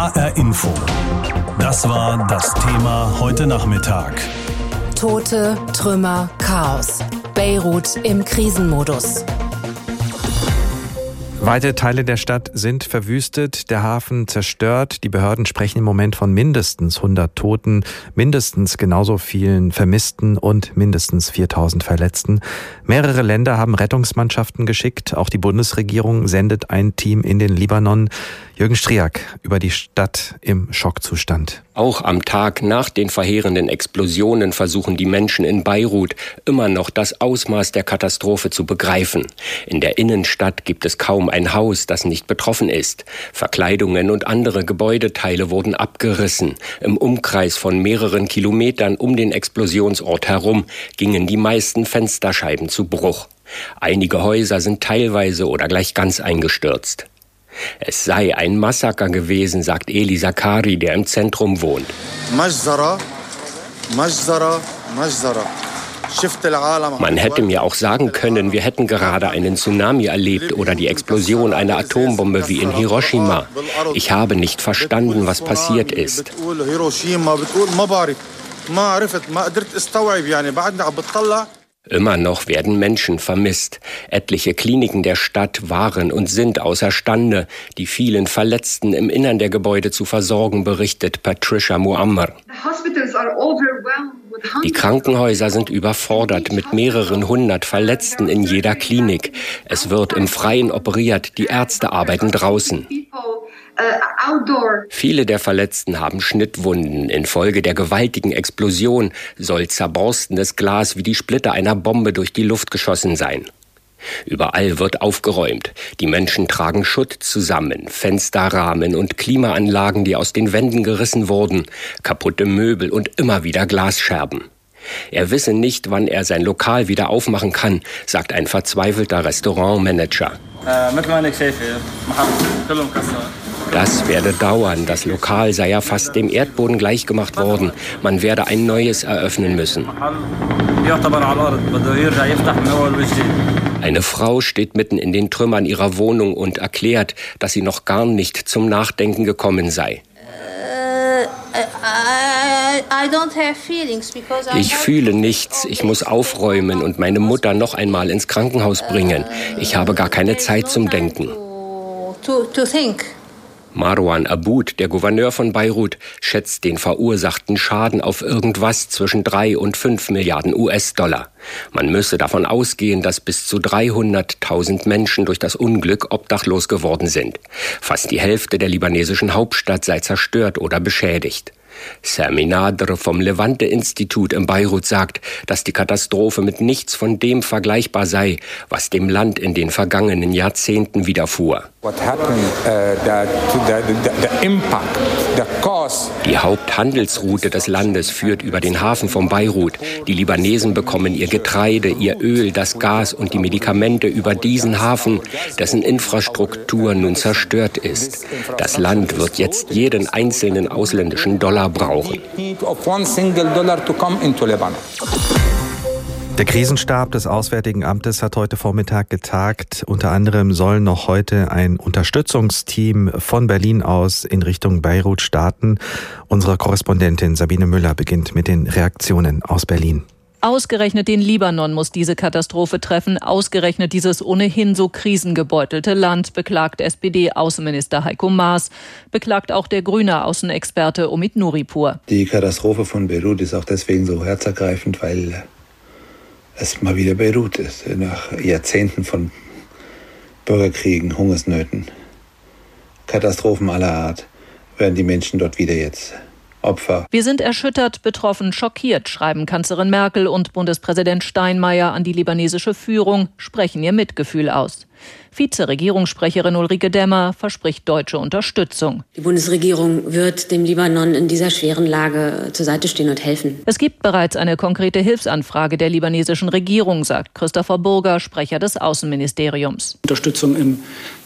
HR Info. Das war das Thema heute Nachmittag. Tote, Trümmer, Chaos. Beirut im Krisenmodus. Weite Teile der Stadt sind verwüstet, der Hafen zerstört. Die Behörden sprechen im Moment von mindestens 100 Toten, mindestens genauso vielen Vermissten und mindestens 4000 Verletzten. Mehrere Länder haben Rettungsmannschaften geschickt. Auch die Bundesregierung sendet ein Team in den Libanon. Jürgen Striak über die Stadt im Schockzustand. Auch am Tag nach den verheerenden Explosionen versuchen die Menschen in Beirut immer noch das Ausmaß der Katastrophe zu begreifen. In der Innenstadt gibt es kaum ein Haus, das nicht betroffen ist. Verkleidungen und andere Gebäudeteile wurden abgerissen. Im Umkreis von mehreren Kilometern um den Explosionsort herum gingen die meisten Fensterscheiben zu Bruch. Einige Häuser sind teilweise oder gleich ganz eingestürzt. Es sei ein Massaker gewesen, sagt Eli Zakari, der im Zentrum wohnt. Man hätte mir auch sagen können, wir hätten gerade einen Tsunami erlebt oder die Explosion einer Atombombe wie in Hiroshima. Ich habe nicht verstanden, was passiert ist. Immer noch werden Menschen vermisst. Etliche Kliniken der Stadt waren und sind außerstande, die vielen Verletzten im Innern der Gebäude zu versorgen, berichtet Patricia Muammar. Die Krankenhäuser sind überfordert mit mehreren hundert Verletzten in jeder Klinik. Es wird im Freien operiert, die Ärzte arbeiten draußen. Viele der Verletzten haben Schnittwunden. Infolge der gewaltigen Explosion soll zerborstenes Glas wie die Splitter einer Bombe durch die Luft geschossen sein. Überall wird aufgeräumt. Die Menschen tragen Schutt zusammen, Fensterrahmen und Klimaanlagen, die aus den Wänden gerissen wurden, kaputte Möbel und immer wieder Glasscherben. Er wisse nicht, wann er sein Lokal wieder aufmachen kann, sagt ein verzweifelter Restaurantmanager. Das werde dauern. Das Lokal sei ja fast dem Erdboden gleichgemacht worden. Man werde ein neues eröffnen müssen. Eine Frau steht mitten in den Trümmern ihrer Wohnung und erklärt, dass sie noch gar nicht zum Nachdenken gekommen sei. Ich fühle nichts. Ich muss aufräumen und meine Mutter noch einmal ins Krankenhaus bringen. Ich habe gar keine Zeit zum Denken. Marwan Aboud, der Gouverneur von Beirut, schätzt den verursachten Schaden auf irgendwas zwischen drei und fünf Milliarden US-Dollar. Man müsse davon ausgehen, dass bis zu 300.000 Menschen durch das Unglück obdachlos geworden sind. Fast die Hälfte der libanesischen Hauptstadt sei zerstört oder beschädigt. Sami Nadr vom Levante-Institut in Beirut sagt, dass die Katastrophe mit nichts von dem vergleichbar sei, was dem Land in den vergangenen Jahrzehnten widerfuhr. Uh, die Haupthandelsroute des Landes führt über den Hafen von Beirut. Die Libanesen bekommen ihr Getreide, ihr Öl, das Gas und die Medikamente über diesen Hafen, dessen Infrastruktur nun zerstört ist. Das Land wird jetzt jeden einzelnen ausländischen Dollar brauchen. Der Krisenstab des Auswärtigen Amtes hat heute Vormittag getagt. Unter anderem soll noch heute ein Unterstützungsteam von Berlin aus in Richtung Beirut starten. Unsere Korrespondentin Sabine Müller beginnt mit den Reaktionen aus Berlin. Ausgerechnet den Libanon muss diese Katastrophe treffen, ausgerechnet dieses ohnehin so krisengebeutelte Land, beklagt SPD-Außenminister Heiko Maas, beklagt auch der grüne Außenexperte Omid Nuripur. Die Katastrophe von Beirut ist auch deswegen so herzergreifend, weil es mal wieder Beirut ist, nach Jahrzehnten von Bürgerkriegen, Hungersnöten, Katastrophen aller Art, werden die Menschen dort wieder jetzt Opfer. Wir sind erschüttert, betroffen, schockiert, schreiben Kanzlerin Merkel und Bundespräsident Steinmeier an die libanesische Führung, sprechen ihr Mitgefühl aus. Vizeregierungssprecherin Ulrike Demmer verspricht deutsche Unterstützung. Die Bundesregierung wird dem Libanon in dieser schweren Lage zur Seite stehen und helfen. Es gibt bereits eine konkrete Hilfsanfrage der libanesischen Regierung, sagt Christopher Burger, Sprecher des Außenministeriums. Unterstützung im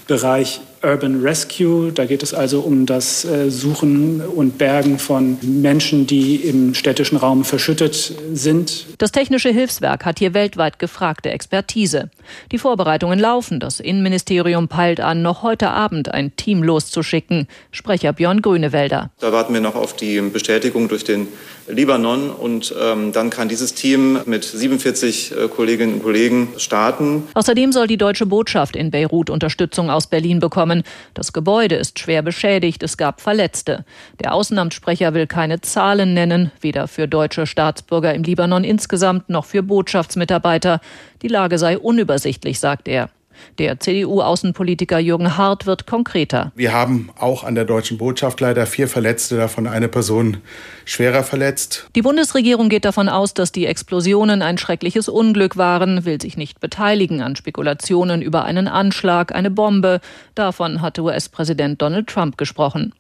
Bereich Urban Rescue. Da geht es also um das äh, Suchen und Bergen von Menschen, die im städtischen Raum verschüttet sind. Das Technische Hilfswerk hat hier weltweit gefragte Expertise. Die Vorbereitungen laufen. Das Innenministerium peilt an, noch heute Abend ein Team loszuschicken. Sprecher Björn Grünewälder. Da warten wir noch auf die Bestätigung durch den Libanon und ähm, dann kann dieses Team mit 47 äh, Kolleginnen und Kollegen starten. Außerdem soll die deutsche Botschaft in Beirut Unterstützung aus Berlin bekommen. Das Gebäude ist schwer beschädigt, es gab Verletzte. Der Außenamtssprecher will keine Zahlen nennen, weder für deutsche Staatsbürger im Libanon insgesamt noch für Botschaftsmitarbeiter. Die Lage sei unübersichtlich, sagt er. Der CDU-Außenpolitiker Jürgen Hart wird konkreter. Wir haben auch an der deutschen Botschaft leider vier Verletzte, davon eine Person schwerer verletzt. Die Bundesregierung geht davon aus, dass die Explosionen ein schreckliches Unglück waren, will sich nicht beteiligen an Spekulationen über einen Anschlag, eine Bombe. Davon hatte US-Präsident Donald Trump gesprochen.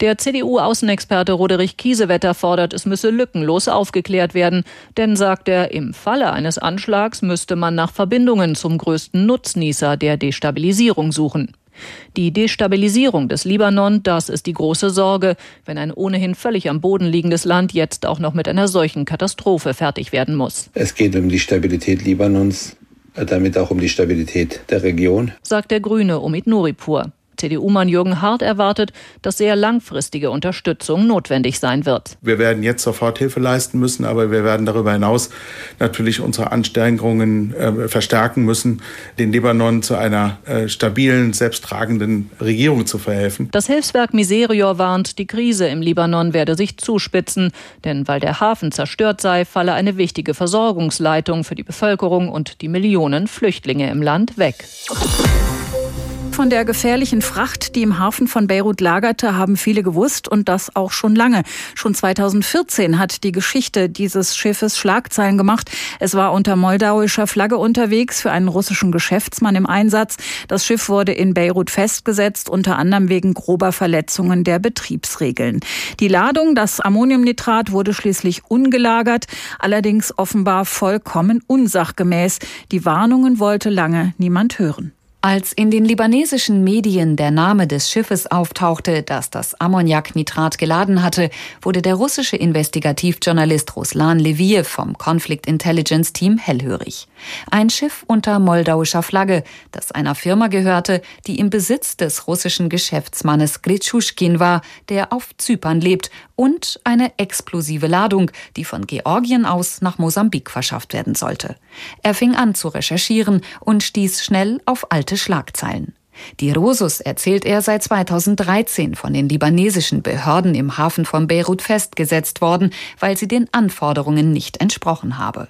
Der CDU-Außenexperte Roderich Kiesewetter fordert, es müsse lückenlos aufgeklärt werden. Denn, sagt er, im Falle eines Anschlags müsste man nach Verbindungen zum größten Nutznießer der Destabilisierung suchen. Die Destabilisierung des Libanon, das ist die große Sorge, wenn ein ohnehin völlig am Boden liegendes Land jetzt auch noch mit einer solchen Katastrophe fertig werden muss. Es geht um die Stabilität Libanons, damit auch um die Stabilität der Region, sagt der Grüne Omid Nuripur. CDU-Mann Jürgen Hart erwartet, dass sehr langfristige Unterstützung notwendig sein wird. Wir werden jetzt sofort Hilfe leisten müssen, aber wir werden darüber hinaus natürlich unsere Anstrengungen äh, verstärken müssen, den Libanon zu einer äh, stabilen, selbsttragenden Regierung zu verhelfen. Das Hilfswerk Miserior warnt, die Krise im Libanon werde sich zuspitzen, denn weil der Hafen zerstört sei, falle eine wichtige Versorgungsleitung für die Bevölkerung und die Millionen Flüchtlinge im Land weg. Von der gefährlichen Fracht, die im Hafen von Beirut lagerte, haben viele gewusst und das auch schon lange. Schon 2014 hat die Geschichte dieses Schiffes Schlagzeilen gemacht. Es war unter moldauischer Flagge unterwegs für einen russischen Geschäftsmann im Einsatz. Das Schiff wurde in Beirut festgesetzt, unter anderem wegen grober Verletzungen der Betriebsregeln. Die Ladung, das Ammoniumnitrat, wurde schließlich ungelagert, allerdings offenbar vollkommen unsachgemäß. Die Warnungen wollte lange niemand hören. Als in den libanesischen Medien der Name des Schiffes auftauchte, das das Ammoniaknitrat geladen hatte, wurde der russische Investigativjournalist Ruslan Leviev vom Conflict Intelligence Team hellhörig. Ein Schiff unter moldauischer Flagge, das einer Firma gehörte, die im Besitz des russischen Geschäftsmannes Gritschuschkin war, der auf Zypern lebt, und eine explosive Ladung, die von Georgien aus nach Mosambik verschafft werden sollte. Er fing an zu recherchieren und stieß schnell auf alte Schlagzeilen. Die Rosus erzählt er sei 2013 von den libanesischen Behörden im Hafen von Beirut festgesetzt worden, weil sie den Anforderungen nicht entsprochen habe.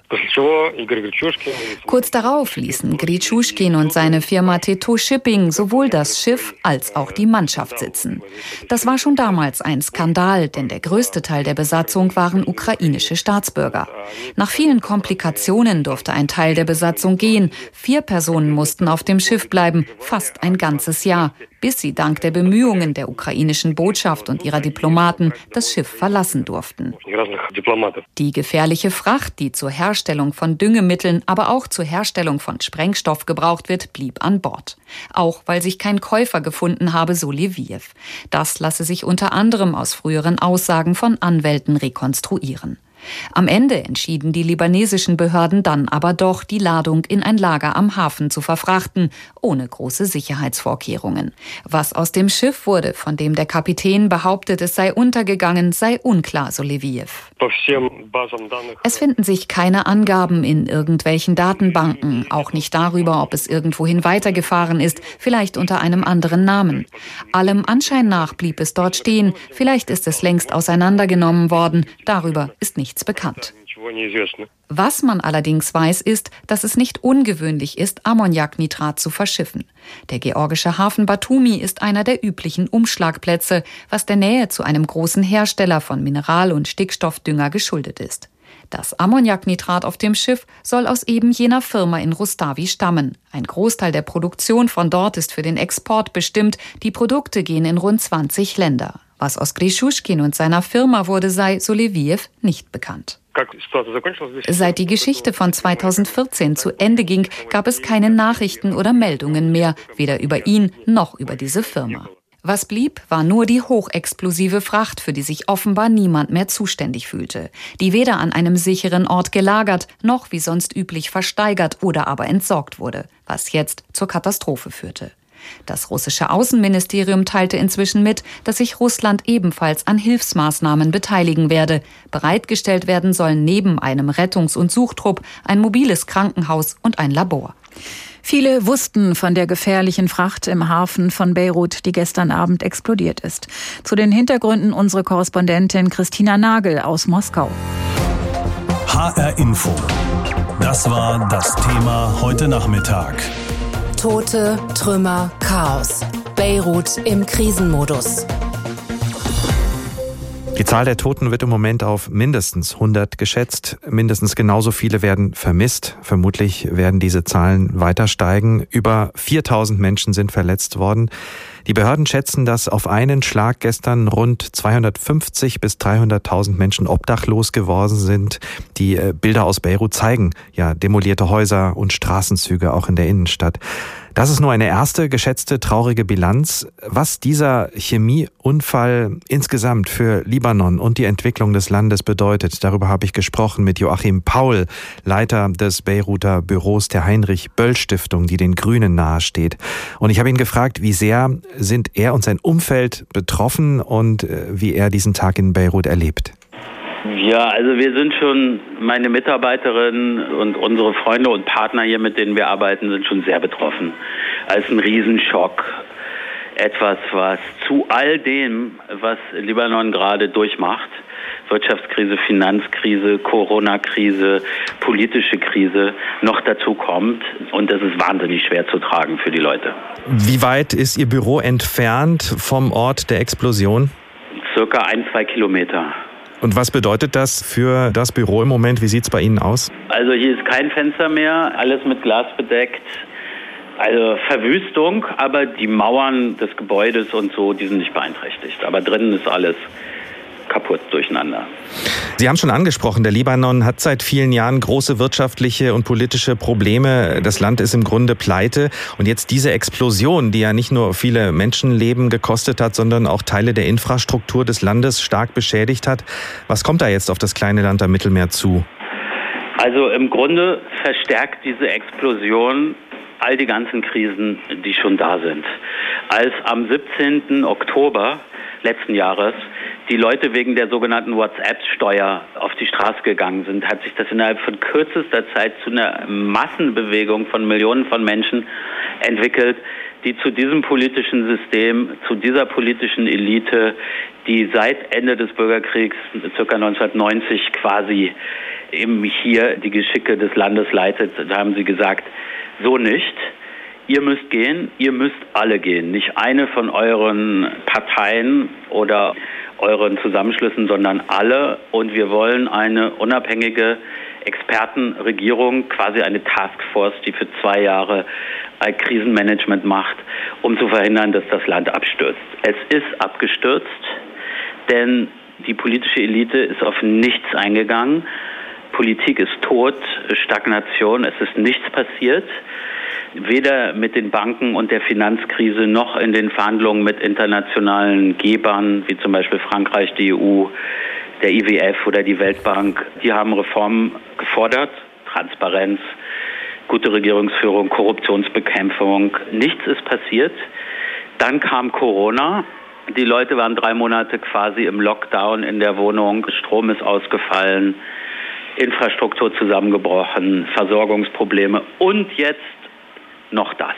Kurz darauf ließen Gritschuschkin und seine Firma Teto Shipping sowohl das Schiff als auch die Mannschaft sitzen. Das war schon damals ein Skandal, denn der größte Teil der Besatzung waren ukrainische Staatsbürger. Nach vielen Komplikationen durfte ein Teil der Besatzung gehen. Vier Personen mussten auf dem Schiff bleiben, fast ein ganzes Jahr, bis sie dank der Bemühungen der ukrainischen Botschaft und ihrer Diplomaten das Schiff verlassen durften. Die gefährliche Fracht, die zur Herstellung von Düngemitteln, aber auch zur Herstellung von Sprengstoff gebraucht wird, blieb an Bord. Auch weil sich kein Käufer gefunden habe, so Leviev. Das lasse sich unter anderem aus früheren Aussagen von Anwälten rekonstruieren. Am Ende entschieden die libanesischen Behörden dann aber doch, die Ladung in ein Lager am Hafen zu verfrachten, ohne große Sicherheitsvorkehrungen. Was aus dem Schiff wurde, von dem der Kapitän behauptet, es sei untergegangen, sei unklar, so Leviev. Es finden sich keine Angaben in irgendwelchen Datenbanken, auch nicht darüber, ob es irgendwohin weitergefahren ist, vielleicht unter einem anderen Namen. Allem Anschein nach blieb es dort stehen, vielleicht ist es längst auseinandergenommen worden, darüber ist nichts bekannt. Was man allerdings weiß, ist, dass es nicht ungewöhnlich ist, Ammoniaknitrat zu verschiffen. Der georgische Hafen Batumi ist einer der üblichen Umschlagplätze, was der Nähe zu einem großen Hersteller von Mineral- und Stickstoffdünger geschuldet ist. Das Ammoniaknitrat auf dem Schiff soll aus eben jener Firma in Rustavi stammen. Ein Großteil der Produktion von dort ist für den Export bestimmt. Die Produkte gehen in rund 20 Länder. Was aus Grischuschkin und seiner Firma wurde, sei, so Leviev, nicht bekannt. Seit die Geschichte von 2014 zu Ende ging, gab es keine Nachrichten oder Meldungen mehr, weder über ihn noch über diese Firma. Was blieb, war nur die hochexplosive Fracht, für die sich offenbar niemand mehr zuständig fühlte, die weder an einem sicheren Ort gelagert noch wie sonst üblich versteigert oder aber entsorgt wurde, was jetzt zur Katastrophe führte. Das russische Außenministerium teilte inzwischen mit, dass sich Russland ebenfalls an Hilfsmaßnahmen beteiligen werde. Bereitgestellt werden sollen neben einem Rettungs- und Suchtrupp ein mobiles Krankenhaus und ein Labor. Viele wussten von der gefährlichen Fracht im Hafen von Beirut, die gestern Abend explodiert ist. Zu den Hintergründen unsere Korrespondentin Christina Nagel aus Moskau. HR Info. Das war das Thema heute Nachmittag. Tote, Trümmer, Chaos. Beirut im Krisenmodus. Die Zahl der Toten wird im Moment auf mindestens 100 geschätzt. Mindestens genauso viele werden vermisst. Vermutlich werden diese Zahlen weiter steigen. Über 4000 Menschen sind verletzt worden. Die Behörden schätzen, dass auf einen Schlag gestern rund 250 bis 300.000 Menschen obdachlos geworden sind. Die äh, Bilder aus Beirut zeigen ja demolierte Häuser und Straßenzüge auch in der Innenstadt. Das ist nur eine erste geschätzte traurige Bilanz. Was dieser Chemieunfall insgesamt für Libanon und die Entwicklung des Landes bedeutet, darüber habe ich gesprochen mit Joachim Paul, Leiter des Beiruter Büros der Heinrich Böll Stiftung, die den Grünen nahesteht. Und ich habe ihn gefragt, wie sehr sind er und sein Umfeld betroffen und äh, wie er diesen Tag in Beirut erlebt. Ja, also wir sind schon, meine Mitarbeiterinnen und unsere Freunde und Partner hier, mit denen wir arbeiten, sind schon sehr betroffen. Als ein Riesenschock. Etwas, was zu all dem, was Libanon gerade durchmacht, Wirtschaftskrise, Finanzkrise, Corona-Krise, politische Krise noch dazu kommt. Und das ist wahnsinnig schwer zu tragen für die Leute. Wie weit ist Ihr Büro entfernt vom Ort der Explosion? Circa ein, zwei Kilometer. Und was bedeutet das für das Büro im Moment? Wie sieht es bei Ihnen aus? Also hier ist kein Fenster mehr, alles mit Glas bedeckt. Also Verwüstung, aber die Mauern des Gebäudes und so, die sind nicht beeinträchtigt. Aber drinnen ist alles kaputt durcheinander. Sie haben schon angesprochen, der Libanon hat seit vielen Jahren große wirtschaftliche und politische Probleme. Das Land ist im Grunde pleite. Und jetzt diese Explosion, die ja nicht nur viele Menschenleben gekostet hat, sondern auch Teile der Infrastruktur des Landes stark beschädigt hat. Was kommt da jetzt auf das kleine Land am Mittelmeer zu? Also im Grunde verstärkt diese Explosion all die ganzen Krisen, die schon da sind. Als am 17. Oktober letzten Jahres die Leute wegen der sogenannten WhatsApp-Steuer auf die Straße gegangen sind, hat sich das innerhalb von kürzester Zeit zu einer Massenbewegung von Millionen von Menschen entwickelt, die zu diesem politischen System, zu dieser politischen Elite, die seit Ende des Bürgerkriegs, circa 1990 quasi eben hier die Geschicke des Landes leitet, da haben sie gesagt, so nicht. Ihr müsst gehen, ihr müsst alle gehen. Nicht eine von euren Parteien oder euren Zusammenschlüssen, sondern alle. Und wir wollen eine unabhängige Expertenregierung, quasi eine Taskforce, die für zwei Jahre ein Krisenmanagement macht, um zu verhindern, dass das Land abstürzt. Es ist abgestürzt, denn die politische Elite ist auf nichts eingegangen. Politik ist tot, Stagnation, es ist nichts passiert weder mit den Banken und der Finanzkrise noch in den Verhandlungen mit internationalen Gebern, wie zum Beispiel Frankreich, die EU, der IWF oder die Weltbank. Die haben Reformen gefordert, Transparenz, gute Regierungsführung, Korruptionsbekämpfung. Nichts ist passiert. Dann kam Corona. Die Leute waren drei Monate quasi im Lockdown in der Wohnung. Strom ist ausgefallen. Infrastruktur zusammengebrochen, Versorgungsprobleme und jetzt noch das.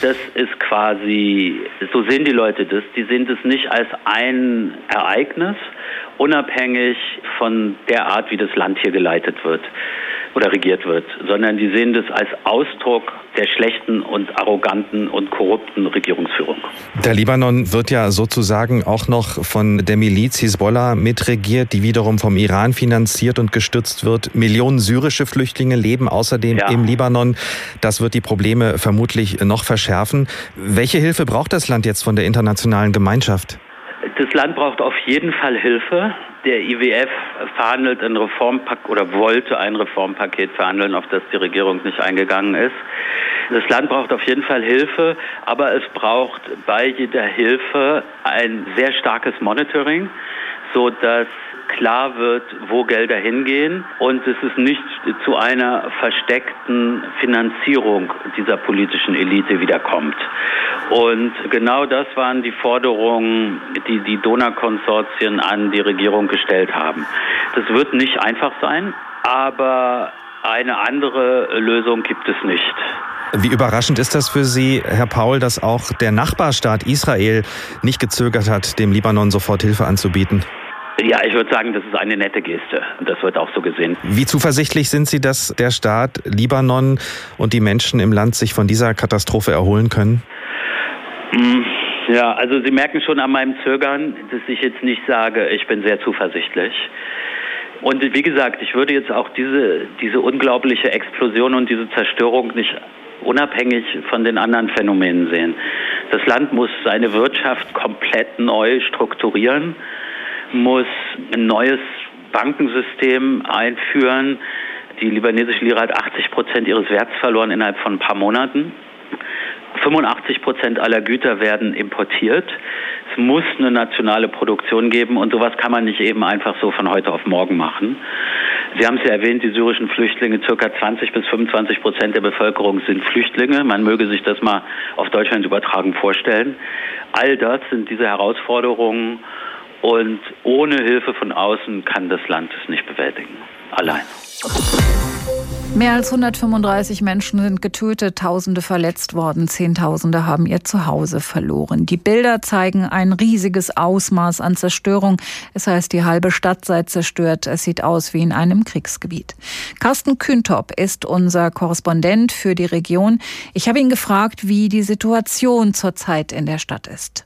Das ist quasi, so sehen die Leute das, die sehen das nicht als ein Ereignis, unabhängig von der Art, wie das Land hier geleitet wird oder regiert wird, sondern die sehen das als Ausdruck der schlechten und arroganten und korrupten Regierungsführung. Der Libanon wird ja sozusagen auch noch von der Miliz Hisbollah mitregiert, die wiederum vom Iran finanziert und gestützt wird. Millionen syrische Flüchtlinge leben außerdem ja. im Libanon. Das wird die Probleme vermutlich noch verschärfen. Welche Hilfe braucht das Land jetzt von der internationalen Gemeinschaft? Das Land braucht auf jeden Fall Hilfe Der IWF verhandelt ein Reformpaket oder wollte ein Reformpaket verhandeln, auf das die Regierung nicht eingegangen ist. Das Land braucht auf jeden Fall Hilfe, aber es braucht bei jeder Hilfe ein sehr starkes Monitoring, so dass klar wird, wo Gelder hingehen und es ist nicht zu einer versteckten Finanzierung dieser politischen Elite wiederkommt. Und genau das waren die Forderungen, die die Donaukonsortien an die Regierung gestellt haben. Das wird nicht einfach sein, aber eine andere Lösung gibt es nicht. Wie überraschend ist das für Sie, Herr Paul, dass auch der Nachbarstaat Israel nicht gezögert hat, dem Libanon sofort Hilfe anzubieten? Ja, ich würde sagen, das ist eine nette Geste. Und das wird auch so gesehen. Wie zuversichtlich sind Sie, dass der Staat Libanon und die Menschen im Land sich von dieser Katastrophe erholen können? Hm, ja, also Sie merken schon an meinem Zögern, dass ich jetzt nicht sage, ich bin sehr zuversichtlich. Und wie gesagt, ich würde jetzt auch diese, diese unglaubliche Explosion und diese Zerstörung nicht unabhängig von den anderen Phänomenen sehen. Das Land muss seine Wirtschaft komplett neu strukturieren muss ein neues Bankensystem einführen. Die libanesische Lira hat 80 Prozent ihres Werts verloren innerhalb von ein paar Monaten. 85 Prozent aller Güter werden importiert. Es muss eine nationale Produktion geben und sowas kann man nicht eben einfach so von heute auf morgen machen. Sie haben es ja erwähnt, die syrischen Flüchtlinge, circa 20 bis 25 Prozent der Bevölkerung sind Flüchtlinge. Man möge sich das mal auf Deutschland übertragen vorstellen. All das sind diese Herausforderungen, und ohne Hilfe von außen kann das Land es nicht bewältigen. Allein. Mehr als 135 Menschen sind getötet, Tausende verletzt worden, Zehntausende haben ihr Zuhause verloren. Die Bilder zeigen ein riesiges Ausmaß an Zerstörung. Es heißt, die halbe Stadt sei zerstört. Es sieht aus wie in einem Kriegsgebiet. Carsten Kühntop ist unser Korrespondent für die Region. Ich habe ihn gefragt, wie die Situation zurzeit in der Stadt ist.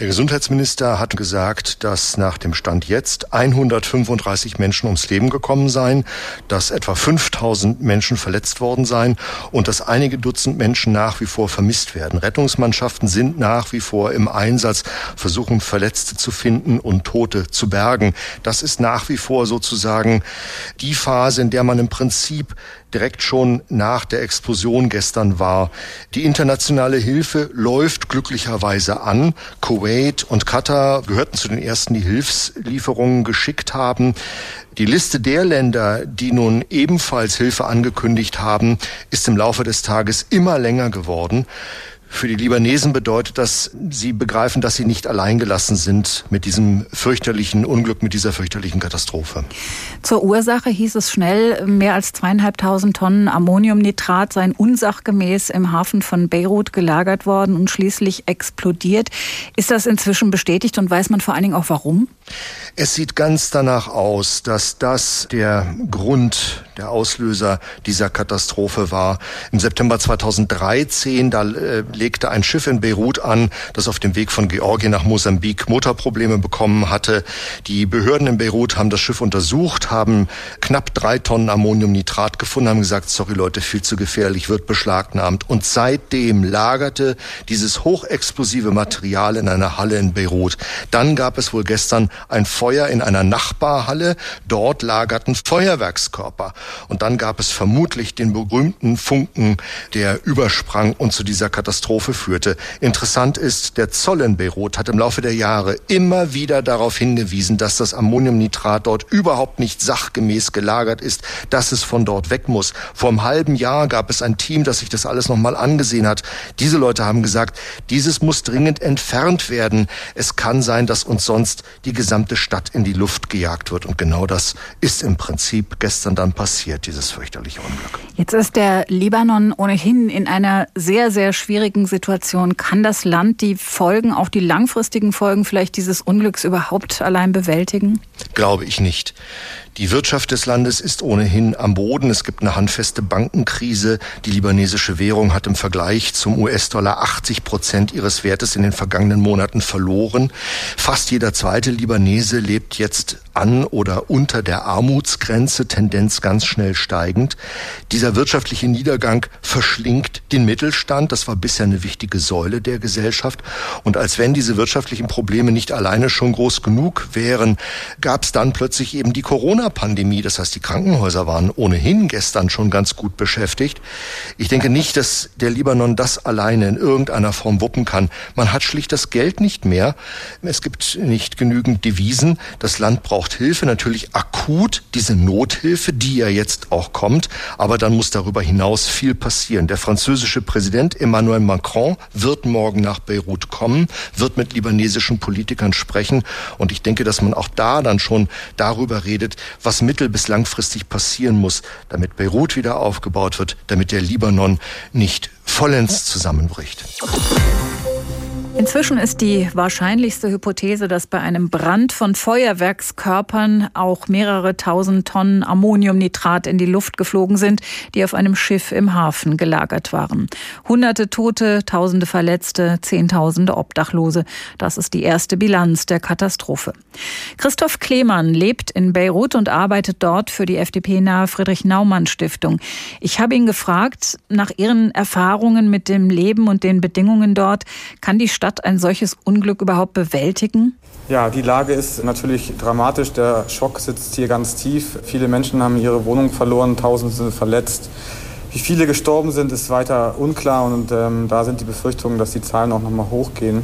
Der Gesundheitsminister hat gesagt, dass nach dem Stand jetzt 135 Menschen ums Leben gekommen seien, dass etwa 5000 Menschen verletzt worden seien und dass einige Dutzend Menschen nach wie vor vermisst werden. Rettungsmannschaften sind nach wie vor im Einsatz, versuchen Verletzte zu finden und Tote zu bergen. Das ist nach wie vor sozusagen die Phase, in der man im Prinzip direkt schon nach der Explosion gestern war. Die internationale Hilfe läuft glücklicherweise an. Kuwait und Katar gehörten zu den ersten, die Hilfslieferungen geschickt haben. Die Liste der Länder, die nun ebenfalls Hilfe angekündigt haben, ist im Laufe des Tages immer länger geworden. Für die Libanesen bedeutet das, sie begreifen, dass sie nicht alleingelassen sind mit diesem fürchterlichen Unglück, mit dieser fürchterlichen Katastrophe. Zur Ursache hieß es schnell, mehr als zweieinhalbtausend Tonnen Ammoniumnitrat seien unsachgemäß im Hafen von Beirut gelagert worden und schließlich explodiert. Ist das inzwischen bestätigt und weiß man vor allen Dingen auch warum? Es sieht ganz danach aus, dass das der Grund, der Auslöser dieser Katastrophe war. Im September 2013, da äh, legte ein Schiff in Beirut an, das auf dem Weg von Georgien nach Mosambik Motorprobleme bekommen hatte. Die Behörden in Beirut haben das Schiff untersucht, haben knapp drei Tonnen Ammoniumnitrat gefunden, haben gesagt, sorry Leute, viel zu gefährlich, wird beschlagnahmt. Und seitdem lagerte dieses hochexplosive Material in einer Halle in Beirut. Dann gab es wohl gestern ein Feuer in einer Nachbarhalle. Dort lagerten Feuerwerkskörper. Und dann gab es vermutlich den berühmten Funken, der übersprang und zu dieser Katastrophe führte. Interessant ist, der Zoll in Beirut hat im Laufe der Jahre immer wieder darauf hingewiesen, dass das Ammoniumnitrat dort überhaupt nicht sachgemäß gelagert ist, dass es von dort weg muss. Vor einem halben Jahr gab es ein Team, das sich das alles nochmal angesehen hat. Diese Leute haben gesagt, dieses muss dringend entfernt werden. Es kann sein, dass uns sonst die gesamte Stadt in die Luft gejagt wird. Und genau das ist im Prinzip gestern dann passiert, dieses fürchterliche Unglück. Jetzt ist der Libanon ohnehin in einer sehr, sehr schwierigen Situation. Kann das Land die Folgen, auch die langfristigen Folgen vielleicht dieses Unglücks überhaupt allein bewältigen? Glaube ich nicht. Die Wirtschaft des Landes ist ohnehin am Boden. Es gibt eine handfeste Bankenkrise. Die libanesische Währung hat im Vergleich zum US-Dollar 80 Prozent ihres Wertes in den vergangenen Monaten verloren. Fast jeder zweite Libanese lebt jetzt an oder unter der Armutsgrenze, Tendenz ganz schnell steigend. Dieser wirtschaftliche Niedergang verschlingt den Mittelstand. Das war bisher eine wichtige Säule der Gesellschaft. Und als wenn diese wirtschaftlichen Probleme nicht alleine schon groß genug wären, gab es dann plötzlich eben die Corona-Pandemie. Das heißt, die Krankenhäuser waren ohnehin gestern schon ganz gut beschäftigt. Ich denke nicht, dass der Libanon das alleine in irgendeiner Form wuppen kann. Man hat schlicht das Geld nicht mehr. Es gibt nicht genügend Devisen. Das Land braucht Hilfe, natürlich akut diese Nothilfe, die ja jetzt auch kommt. Aber dann muss darüber hinaus viel passieren. Der französische Präsident Emmanuel Macron wird morgen nach Beirut kommen, wird mit libanesischen Politikern sprechen. Und ich denke, dass man auch da dann schon darüber redet, was mittel- bis langfristig passieren muss, damit Beirut wieder aufgebaut wird, damit der Libanon nicht vollends zusammenbricht. Inzwischen ist die wahrscheinlichste Hypothese, dass bei einem Brand von Feuerwerkskörpern auch mehrere tausend Tonnen Ammoniumnitrat in die Luft geflogen sind, die auf einem Schiff im Hafen gelagert waren. Hunderte Tote, Tausende Verletzte, Zehntausende Obdachlose. Das ist die erste Bilanz der Katastrophe. Christoph Klemann lebt in Beirut und arbeitet dort für die FDP-nahe Friedrich-Naumann-Stiftung. Ich habe ihn gefragt, nach Ihren Erfahrungen mit dem Leben und den Bedingungen dort, kann die Stadt ein solches Unglück überhaupt bewältigen? Ja, die Lage ist natürlich dramatisch. Der Schock sitzt hier ganz tief. Viele Menschen haben ihre Wohnung verloren, Tausende sind verletzt. Wie viele gestorben sind, ist weiter unklar und ähm, da sind die Befürchtungen, dass die Zahlen auch noch mal hochgehen.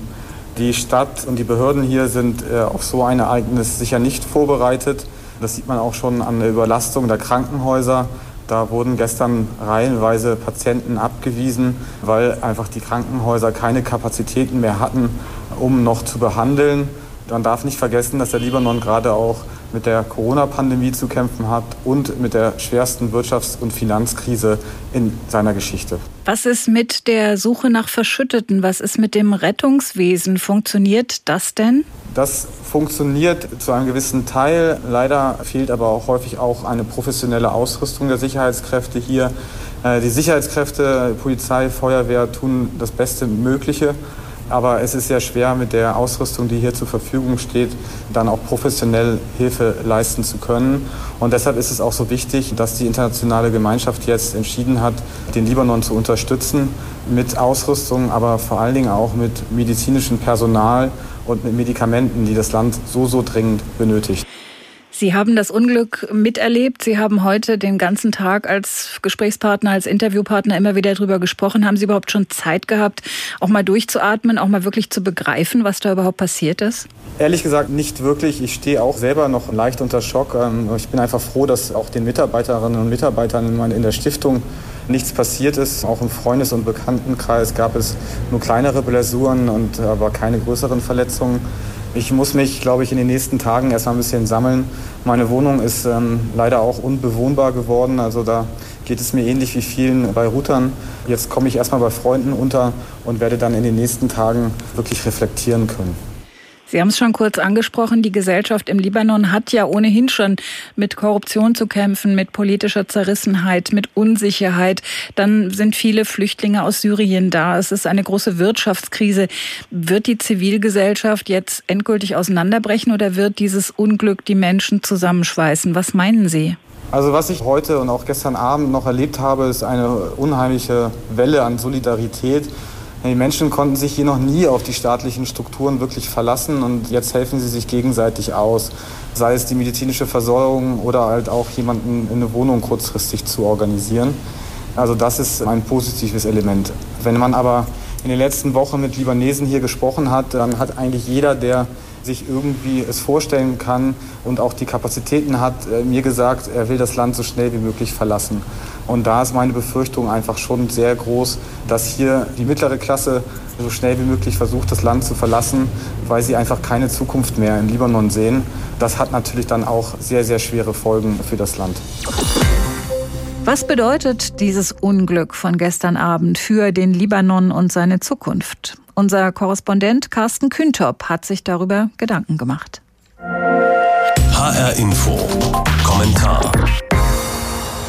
Die Stadt und die Behörden hier sind äh, auf so ein Ereignis sicher nicht vorbereitet. Das sieht man auch schon an der Überlastung der Krankenhäuser. Da wurden gestern reihenweise Patienten abgewiesen, weil einfach die Krankenhäuser keine Kapazitäten mehr hatten, um noch zu behandeln. Man darf nicht vergessen, dass der Libanon gerade auch mit der Corona-Pandemie zu kämpfen hat und mit der schwersten Wirtschafts- und Finanzkrise in seiner Geschichte. Was ist mit der Suche nach Verschütteten? Was ist mit dem Rettungswesen? Funktioniert das denn? Das funktioniert zu einem gewissen Teil. Leider fehlt aber auch häufig auch eine professionelle Ausrüstung der Sicherheitskräfte hier. Äh, die Sicherheitskräfte, Polizei, Feuerwehr tun das Beste Mögliche. Aber es ist sehr schwer, mit der Ausrüstung, die hier zur Verfügung steht, dann auch professionell Hilfe leisten zu können. Und deshalb ist es auch so wichtig, dass die internationale Gemeinschaft jetzt entschieden hat, den Libanon zu unterstützen mit Ausrüstung, aber vor allen Dingen auch mit medizinischem Personal und mit Medikamenten, die das Land so, so dringend benötigt. Sie haben das Unglück miterlebt. Sie haben heute den ganzen Tag als Gesprächspartner, als Interviewpartner immer wieder darüber gesprochen. Haben Sie überhaupt schon Zeit gehabt, auch mal durchzuatmen, auch mal wirklich zu begreifen, was da überhaupt passiert ist? Ehrlich gesagt nicht wirklich. Ich stehe auch selber noch leicht unter Schock. Ähm, ich bin einfach froh, dass auch den Mitarbeiterinnen und Mitarbeitern in der Stiftung nichts passiert ist. Auch im Freundes- und Bekanntenkreis gab es nur kleinere Blessuren und aber keine größeren Verletzungen. Ich muss mich, glaube ich, in den nächsten Tagen erst mal ein bisschen sammeln. Meine Wohnung ist ähm, leider auch unbewohnbar geworden. Also da geht es mir ähnlich wie vielen Beirutern. Jetzt komme ich erst mal bei Freunden unter und werde dann in den nächsten Tagen wirklich reflektieren können. Sie haben es schon kurz angesprochen, die Gesellschaft im Libanon hat ja ohnehin schon mit Korruption zu kämpfen, mit politischer Zerrissenheit, mit Unsicherheit. Dann sind viele Flüchtlinge aus Syrien da. Es ist eine große Wirtschaftskrise. Wird die Zivilgesellschaft jetzt endgültig auseinanderbrechen oder wird dieses Unglück die Menschen zusammenschweißen? Was meinen Sie? Also was ich heute und auch gestern Abend noch erlebt habe, ist eine unheimliche Welle an Solidarität. Die Menschen konnten sich hier noch nie auf die staatlichen Strukturen wirklich verlassen und jetzt helfen sie sich gegenseitig aus. Sei es die medizinische Versorgung oder halt auch jemanden in eine Wohnung kurzfristig zu organisieren. Also das ist ein positives Element. Wenn man aber in den letzten Wochen mit Libanesen hier gesprochen hat, dann hat eigentlich jeder, der sich irgendwie es vorstellen kann und auch die Kapazitäten hat, äh, mir gesagt, er will das Land so schnell wie möglich verlassen. Und da ist meine Befürchtung einfach schon sehr groß, dass hier die mittlere Klasse so schnell wie möglich versucht, das Land zu verlassen, weil sie einfach keine Zukunft mehr im Libanon sehen. Das hat natürlich dann auch sehr, sehr schwere Folgen für das Land. Was bedeutet dieses Unglück von gestern Abend für den Libanon und seine Zukunft? Unser Korrespondent Carsten Küntop hat sich darüber Gedanken gemacht. HR Info. Kommentar.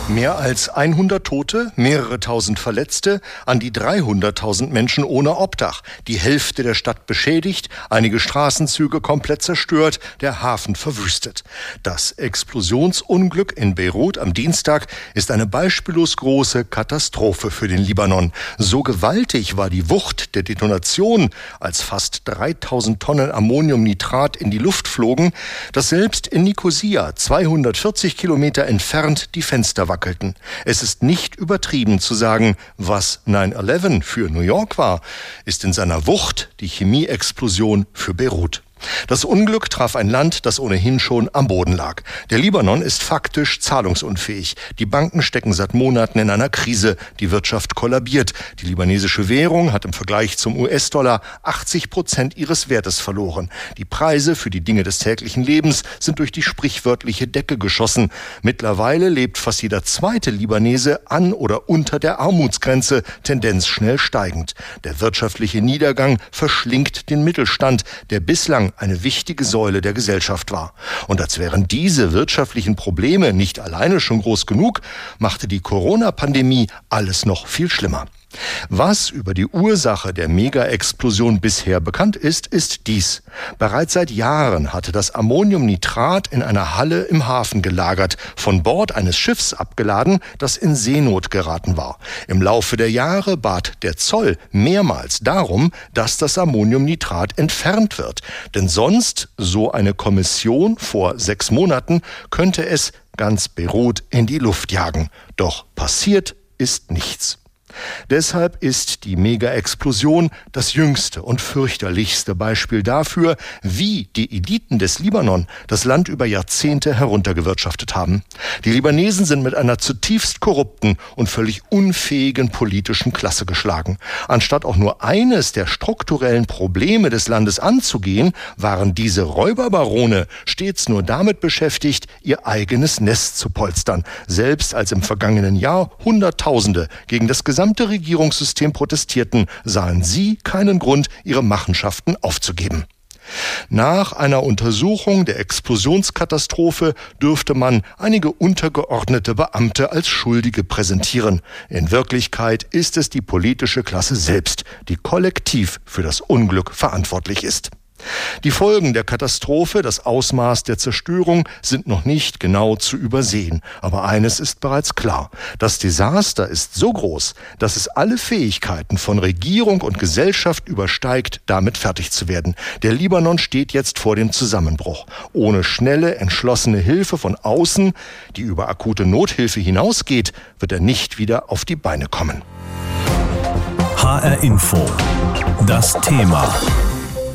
Mehr als 100 Tote, mehrere tausend Verletzte, an die 300.000 Menschen ohne Obdach, die Hälfte der Stadt beschädigt, einige Straßenzüge komplett zerstört, der Hafen verwüstet. Das Explosionsunglück in Beirut am Dienstag ist eine beispiellos große Katastrophe für den Libanon. So gewaltig war die Wucht der Detonation, als fast 3000 Tonnen Ammoniumnitrat in die Luft flogen, dass selbst in Nicosia, 240 Kilometer entfernt, die Fenster wackelten wackelten. Es ist nicht übertrieben zu sagen, was 9-11 für New York war, ist in seiner Wucht die Chemieexplosion für Beirut. Das Unglück traf ein Land, das ohnehin schon am Boden lag. Der Libanon ist faktisch zahlungsunfähig. Die Banken stecken seit Monaten in einer Krise. Die Wirtschaft kollabiert. Die libanesische Währung hat im Vergleich zum US-Dollar 80 Prozent ihres Wertes verloren. Die Preise für die Dinge des täglichen Lebens sind durch die sprichwörtliche Decke geschossen. Mittlerweile lebt fast jeder zweite Libanese an oder unter der Armutsgrenze, Tendenz schnell steigend. Der wirtschaftliche Niedergang verschlingt den Mittelstand, der bislang eine wichtige Säule der Gesellschaft war. Und als wären diese wirtschaftlichen Probleme nicht alleine schon groß genug, machte die Corona-Pandemie alles noch viel schlimmer. Was über die Ursache der Mega-Explosion bisher bekannt ist, ist dies. Bereits seit Jahren hatte das Ammoniumnitrat in einer Halle im Hafen gelagert, von Bord eines Schiffs abgeladen, das in Seenot geraten war. Im Laufe der Jahre bat der Zoll mehrmals darum, dass das Ammoniumnitrat entfernt wird. Denn sonst, so eine Kommission vor sechs Monaten, könnte es ganz Beirut in die Luft jagen. Doch passiert ist nichts. Deshalb ist die Mega-Explosion das jüngste und fürchterlichste Beispiel dafür, wie die Eliten des Libanon das Land über Jahrzehnte heruntergewirtschaftet haben. Die Libanesen sind mit einer zutiefst korrupten und völlig unfähigen politischen Klasse geschlagen. Anstatt auch nur eines der strukturellen Probleme des Landes anzugehen, waren diese Räuberbarone stets nur damit beschäftigt, ihr eigenes Nest zu polstern, selbst als im vergangenen Jahr Hunderttausende gegen das gesamte Regierungssystem protestierten, sahen sie keinen Grund, ihre Machenschaften aufzugeben. Nach einer Untersuchung der Explosionskatastrophe dürfte man einige untergeordnete Beamte als Schuldige präsentieren. In Wirklichkeit ist es die politische Klasse selbst, die kollektiv für das Unglück verantwortlich ist. Die Folgen der Katastrophe, das Ausmaß der Zerstörung sind noch nicht genau zu übersehen. Aber eines ist bereits klar. Das Desaster ist so groß, dass es alle Fähigkeiten von Regierung und Gesellschaft übersteigt, damit fertig zu werden. Der Libanon steht jetzt vor dem Zusammenbruch. Ohne schnelle, entschlossene Hilfe von außen, die über akute Nothilfe hinausgeht, wird er nicht wieder auf die Beine kommen. HR Info. Das Thema.